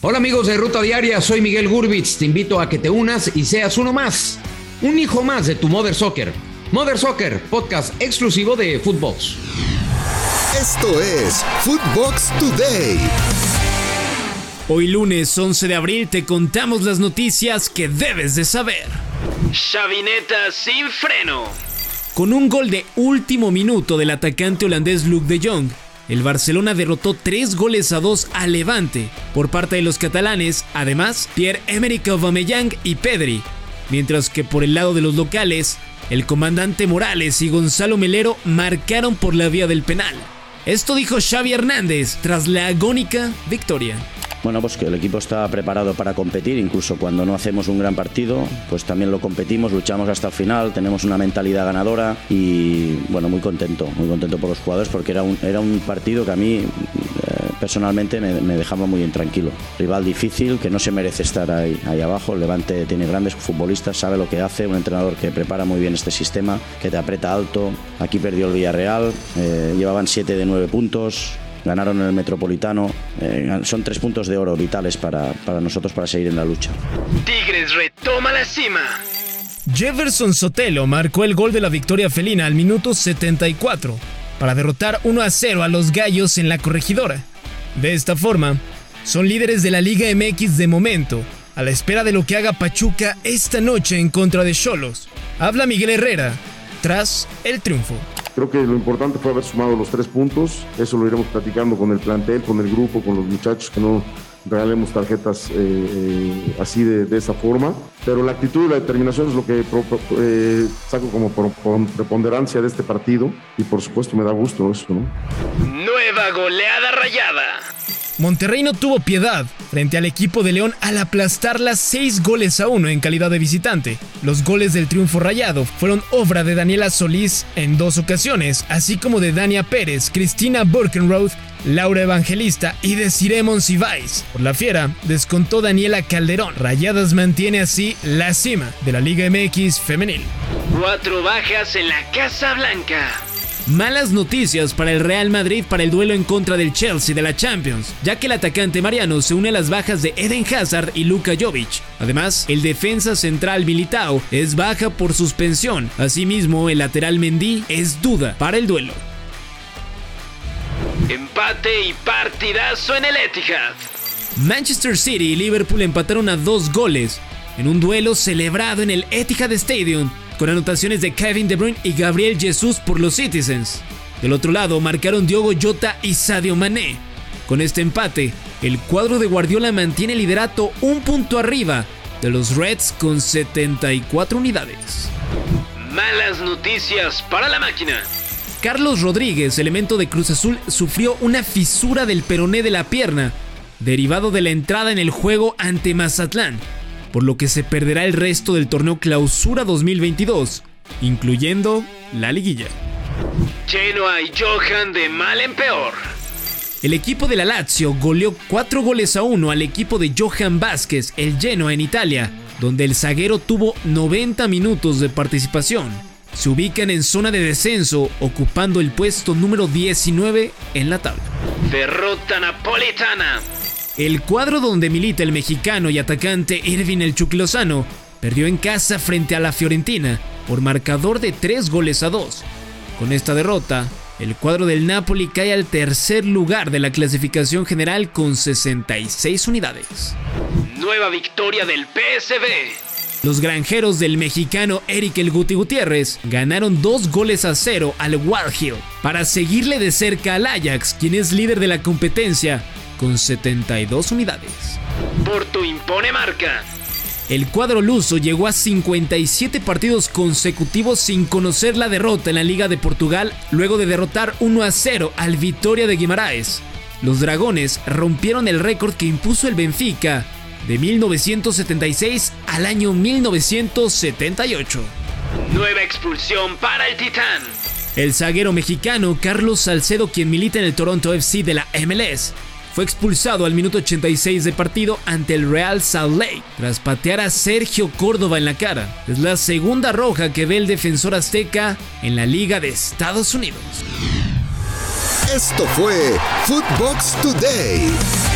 Hola amigos de Ruta Diaria, soy Miguel Gurbitz. Te invito a que te unas y seas uno más, un hijo más de tu Mother Soccer. Mother Soccer, podcast exclusivo de Footbox. Esto es Footbox Today. Hoy lunes 11 de abril te contamos las noticias que debes de saber. Chavineta sin freno. Con un gol de último minuto del atacante holandés Luke de Jong, el Barcelona derrotó 3 goles a 2 a Levante por parte de los catalanes, además Pierre-Emerick Aubameyang y Pedri, mientras que por el lado de los locales, el comandante Morales y Gonzalo Melero marcaron por la vía del penal. Esto dijo Xavi Hernández tras la agónica victoria. Bueno, pues que el equipo está preparado para competir, incluso cuando no hacemos un gran partido, pues también lo competimos, luchamos hasta el final, tenemos una mentalidad ganadora y bueno, muy contento, muy contento por los jugadores porque era un, era un partido que a mí eh, personalmente me, dejaba muy intranquilo. Rival difícil, que no se merece estar ahí, ahí abajo, el Levante tiene grandes futbolistas, sabe lo que hace, un entrenador que prepara muy bien este sistema, que te aprieta alto, aquí perdió el Villarreal, eh, llevaban 7 de 9 puntos, ganaron el Metropolitano. Eh, son tres puntos de oro vitales para, para nosotros para seguir en la lucha. Tigres retoma la cima. Jefferson Sotelo marcó el gol de la victoria felina al minuto 74 para derrotar 1 a 0 a los Gallos en la corregidora. De esta forma, son líderes de la Liga MX de momento, a la espera de lo que haga Pachuca esta noche en contra de Cholos. Habla Miguel Herrera, tras el triunfo. Creo que lo importante fue haber sumado los tres puntos. Eso lo iremos platicando con el plantel, con el grupo, con los muchachos, que no regalemos tarjetas eh, eh, así de, esa forma. Pero la actitud y la determinación es lo que eh, saco como preponderancia de este partido. Y por supuesto me da gusto eso, ¿no? Nueva goleada rayada. Monterrey no tuvo piedad frente al equipo de León al aplastarla 6 goles a 1 en calidad de visitante. Los goles del triunfo rayado fueron obra de Daniela Solís en dos ocasiones, así como de Dania Pérez, Cristina Burkenroth, Laura Evangelista y de Ciremon Sibais. Por la fiera, descontó Daniela Calderón. Rayadas mantiene así la cima de la Liga MX femenil. Cuatro bajas en la Casa Blanca. Malas noticias para el Real Madrid para el duelo en contra del Chelsea de la Champions, ya que el atacante Mariano se une a las bajas de Eden Hazard y Luka Jovic. Además, el defensa central Militao es baja por suspensión. Asimismo, el lateral Mendy es duda para el duelo. Empate y partidazo en el Etihad. Manchester City y Liverpool empataron a dos goles en un duelo celebrado en el Etihad Stadium con anotaciones de Kevin De Bruyne y Gabriel Jesús por los Citizens. Del otro lado marcaron Diogo Jota y Sadio Mané. Con este empate, el cuadro de Guardiola mantiene el liderato un punto arriba de los Reds con 74 unidades. Malas noticias para la máquina. Carlos Rodríguez, elemento de Cruz Azul, sufrió una fisura del peroné de la pierna, derivado de la entrada en el juego ante Mazatlán, por lo que se perderá el resto del torneo Clausura 2022, incluyendo la liguilla. Genoa y Johan de mal en peor. El equipo de la Lazio goleó 4 goles a 1 al equipo de Johan Vázquez, el Genoa en Italia, donde el zaguero tuvo 90 minutos de participación. Se ubican en zona de descenso, ocupando el puesto número 19 en la tabla. Derrota napolitana. El cuadro donde milita el mexicano y atacante Irving El Chuclosano perdió en casa frente a la Fiorentina por marcador de 3 goles a 2. Con esta derrota, el cuadro del Napoli cae al tercer lugar de la clasificación general con 66 unidades. Nueva victoria del PSV. Los granjeros del mexicano Eric El Guti Gutiérrez ganaron dos goles a cero al Hill para seguirle de cerca al Ajax, quien es líder de la competencia con 72 unidades. Porto impone marca. El cuadro luso llegó a 57 partidos consecutivos sin conocer la derrota en la Liga de Portugal luego de derrotar 1 a 0 al Vitoria de Guimaraes. Los dragones rompieron el récord que impuso el Benfica de 1976 al año 1978. Nueva expulsión para el Titán. El zaguero mexicano Carlos Salcedo, quien milita en el Toronto FC de la MLS, fue expulsado al minuto 86 de partido ante el Real Salt Lake tras patear a Sergio Córdoba en la cara. Es la segunda roja que ve el defensor azteca en la Liga de Estados Unidos. Esto fue Footbox Today.